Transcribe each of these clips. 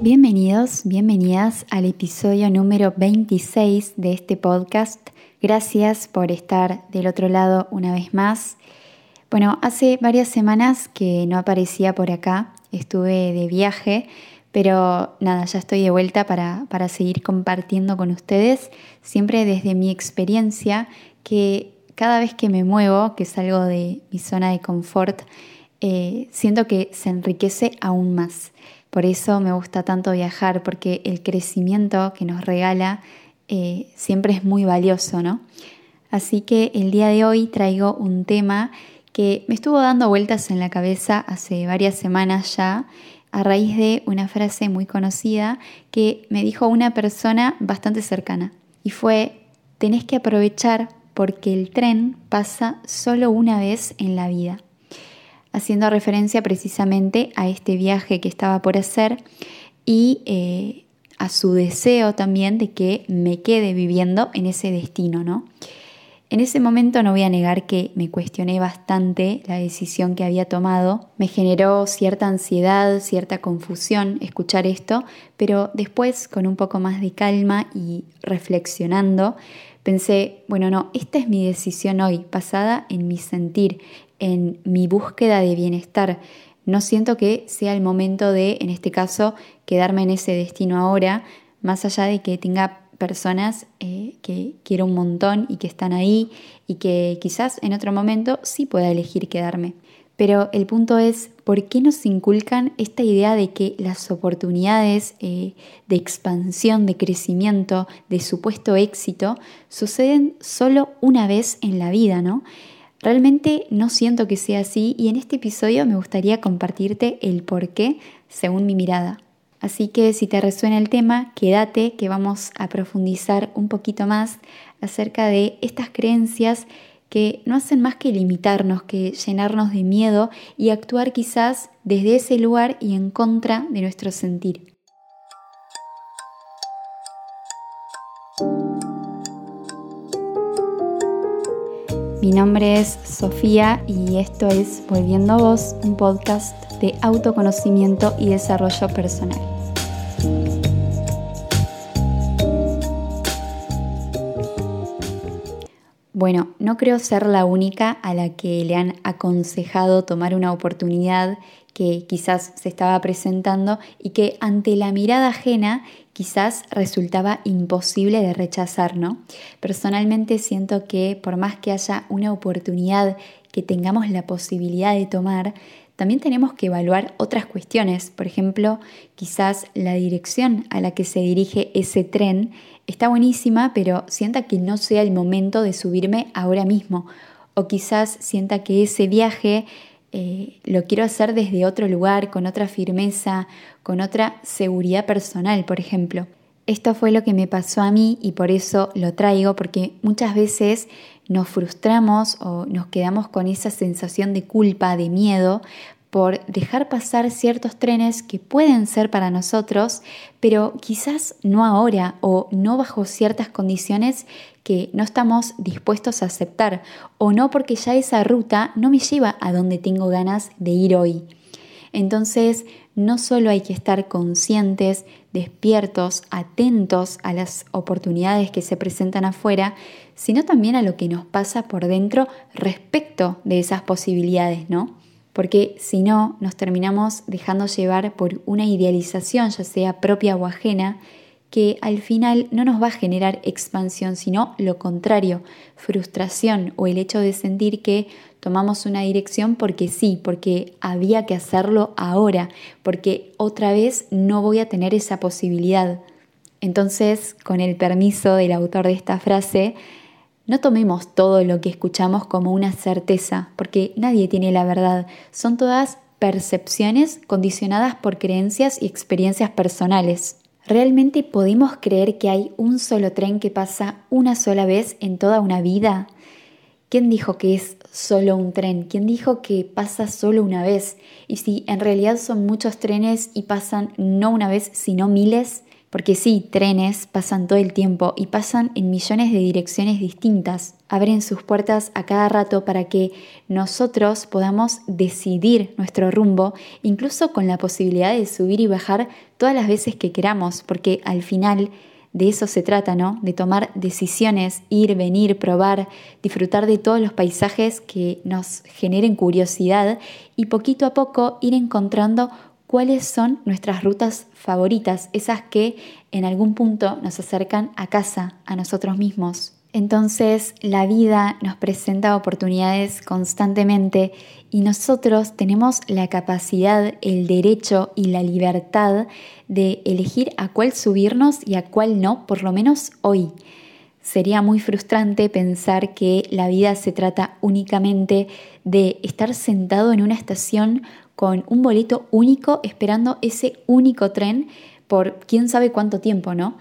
Bienvenidos, bienvenidas al episodio número 26 de este podcast. Gracias por estar del otro lado una vez más. Bueno, hace varias semanas que no aparecía por acá, estuve de viaje, pero nada, ya estoy de vuelta para, seguir compartiendo con ustedes, siempre desde mi experiencia, que cada vez que me muevo, que salgo de mi zona de confort, eh, siento que se enriquece aún más. Por eso me gusta tanto viajar, porque el crecimiento que nos regala eh, siempre es muy valioso, ¿no? Así que el día de hoy traigo un tema que me estuvo dando vueltas en la cabeza hace varias semanas ya, a raíz de una frase muy conocida que me dijo una persona bastante cercana. Y fue, tenés que aprovechar porque el tren pasa solo una vez en la vida haciendo referencia precisamente a este viaje que estaba por hacer y eh, a su deseo también de que me quede viviendo en ese destino, ¿no? En ese momento no voy a negar que me cuestioné bastante la decisión que había tomado. Me generó cierta ansiedad, cierta confusión escuchar esto, pero después con un poco más de calma y reflexionando, pensé, bueno, no, esta es mi decisión hoy, basada en mi sentir, en mi búsqueda de bienestar. No siento que sea el momento de, en este caso, quedarme en ese destino ahora, más allá de que tenga personas eh, que quiero un montón y que están ahí y que quizás en otro momento sí pueda elegir quedarme. Pero el punto es, ¿por qué nos inculcan esta idea de que las oportunidades eh, de expansión, de crecimiento, de supuesto éxito, suceden solo una vez en la vida, ¿no? Realmente no siento que sea así y en este episodio me gustaría compartirte el por qué según mi mirada. Así que si te resuena el tema, quédate que vamos a profundizar un poquito más acerca de estas creencias que no hacen más que limitarnos, que llenarnos de miedo y actuar quizás desde ese lugar y en contra de nuestro sentir. Mi nombre es Sofía y esto es Volviendo a Vos, un podcast de autoconocimiento y desarrollo personal. Bueno, no creo ser la única a la que le han aconsejado tomar una oportunidad que quizás se estaba presentando y que ante la mirada ajena quizás resultaba imposible de rechazar, ¿no? Personalmente siento que por más que haya una oportunidad que tengamos la posibilidad de tomar, también tenemos que evaluar otras cuestiones. Por ejemplo, quizás la dirección a la que se dirige ese tren está buenísima, pero sienta que no sea el momento de subirme ahora mismo. O quizás sienta que ese viaje eh, lo quiero hacer desde otro lugar, con otra firmeza, con otra seguridad personal, por ejemplo. Esto fue lo que me pasó a mí y por eso lo traigo, porque muchas veces nos frustramos o nos quedamos con esa sensación de culpa, de miedo, por dejar pasar ciertos trenes que pueden ser para nosotros, pero quizás no ahora o no bajo ciertas condiciones que no estamos dispuestos a aceptar o no porque ya esa ruta no me lleva a donde tengo ganas de ir hoy. Entonces, no solo hay que estar conscientes, despiertos, atentos a las oportunidades que se presentan afuera, sino también a lo que nos pasa por dentro respecto de esas posibilidades, ¿no? porque si no nos terminamos dejando llevar por una idealización, ya sea propia o ajena, que al final no nos va a generar expansión, sino lo contrario, frustración o el hecho de sentir que tomamos una dirección porque sí, porque había que hacerlo ahora, porque otra vez no voy a tener esa posibilidad. Entonces, con el permiso del autor de esta frase, no tomemos todo lo que escuchamos como una certeza, porque nadie tiene la verdad. Son todas percepciones condicionadas por creencias y experiencias personales. ¿Realmente podemos creer que hay un solo tren que pasa una sola vez en toda una vida? ¿Quién dijo que es solo un tren? ¿Quién dijo que pasa solo una vez? Y si en realidad son muchos trenes y pasan no una vez, sino miles, porque sí, trenes pasan todo el tiempo y pasan en millones de direcciones distintas. Abren sus puertas a cada rato para que nosotros podamos decidir nuestro rumbo, incluso con la posibilidad de subir y bajar todas las veces que queramos, porque al final de eso se trata, ¿no? De tomar decisiones, ir, venir, probar, disfrutar de todos los paisajes que nos generen curiosidad y poquito a poco ir encontrando cuáles son nuestras rutas favoritas, esas que en algún punto nos acercan a casa, a nosotros mismos. Entonces la vida nos presenta oportunidades constantemente y nosotros tenemos la capacidad, el derecho y la libertad de elegir a cuál subirnos y a cuál no, por lo menos hoy. Sería muy frustrante pensar que la vida se trata únicamente de estar sentado en una estación con un boleto único esperando ese único tren por quién sabe cuánto tiempo, ¿no?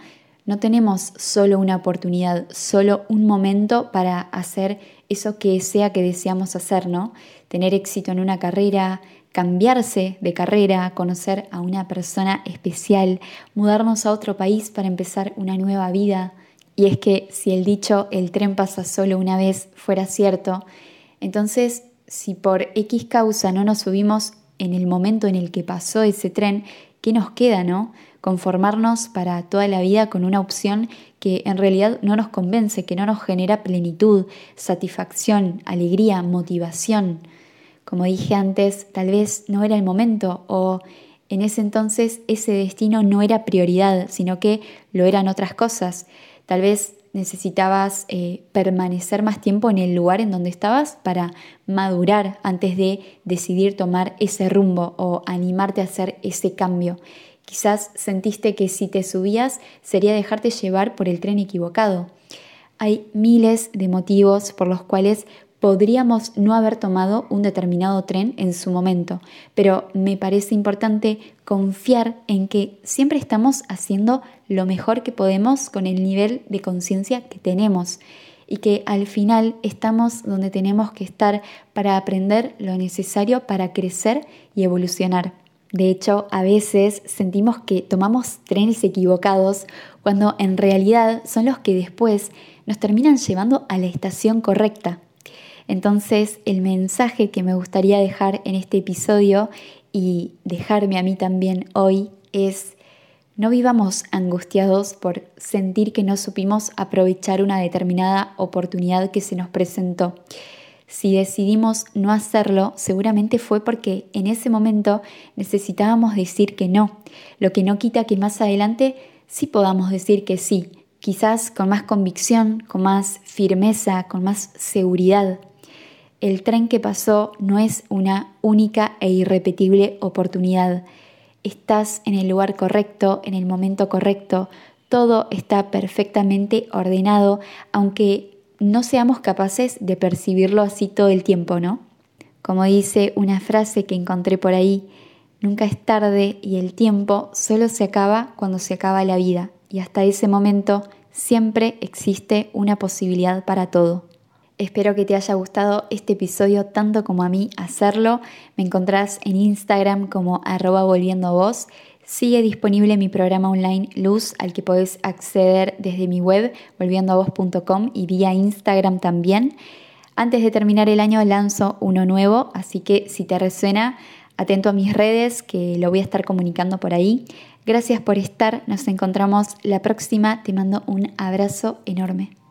No tenemos solo una oportunidad, solo un momento para hacer eso que sea que deseamos hacer, ¿no? Tener éxito en una carrera, cambiarse de carrera, conocer a una persona especial, mudarnos a otro país para empezar una nueva vida. Y es que si el dicho el tren pasa solo una vez fuera cierto, entonces si por X causa no nos subimos en el momento en el que pasó ese tren, ¿qué nos queda, no? conformarnos para toda la vida con una opción que en realidad no nos convence, que no nos genera plenitud, satisfacción, alegría, motivación. Como dije antes, tal vez no era el momento o en ese entonces ese destino no era prioridad, sino que lo eran otras cosas. Tal vez necesitabas eh, permanecer más tiempo en el lugar en donde estabas para madurar antes de decidir tomar ese rumbo o animarte a hacer ese cambio. Quizás sentiste que si te subías sería dejarte llevar por el tren equivocado. Hay miles de motivos por los cuales podríamos no haber tomado un determinado tren en su momento, pero me parece importante confiar en que siempre estamos haciendo lo mejor que podemos con el nivel de conciencia que tenemos y que al final estamos donde tenemos que estar para aprender lo necesario para crecer y evolucionar. De hecho, a veces sentimos que tomamos trenes equivocados cuando en realidad son los que después nos terminan llevando a la estación correcta. Entonces, el mensaje que me gustaría dejar en este episodio y dejarme a mí también hoy es, no vivamos angustiados por sentir que no supimos aprovechar una determinada oportunidad que se nos presentó. Si decidimos no hacerlo, seguramente fue porque en ese momento necesitábamos decir que no, lo que no quita que más adelante sí podamos decir que sí, quizás con más convicción, con más firmeza, con más seguridad. El tren que pasó no es una única e irrepetible oportunidad. Estás en el lugar correcto, en el momento correcto, todo está perfectamente ordenado, aunque no seamos capaces de percibirlo así todo el tiempo, ¿no? Como dice una frase que encontré por ahí, nunca es tarde y el tiempo solo se acaba cuando se acaba la vida y hasta ese momento siempre existe una posibilidad para todo. Espero que te haya gustado este episodio tanto como a mí hacerlo. Me encontrás en Instagram como arroba volviendo voz Sigue disponible mi programa online Luz al que podés acceder desde mi web volviendoavos.com y vía Instagram también. Antes de terminar el año lanzo uno nuevo, así que si te resuena, atento a mis redes que lo voy a estar comunicando por ahí. Gracias por estar, nos encontramos la próxima, te mando un abrazo enorme.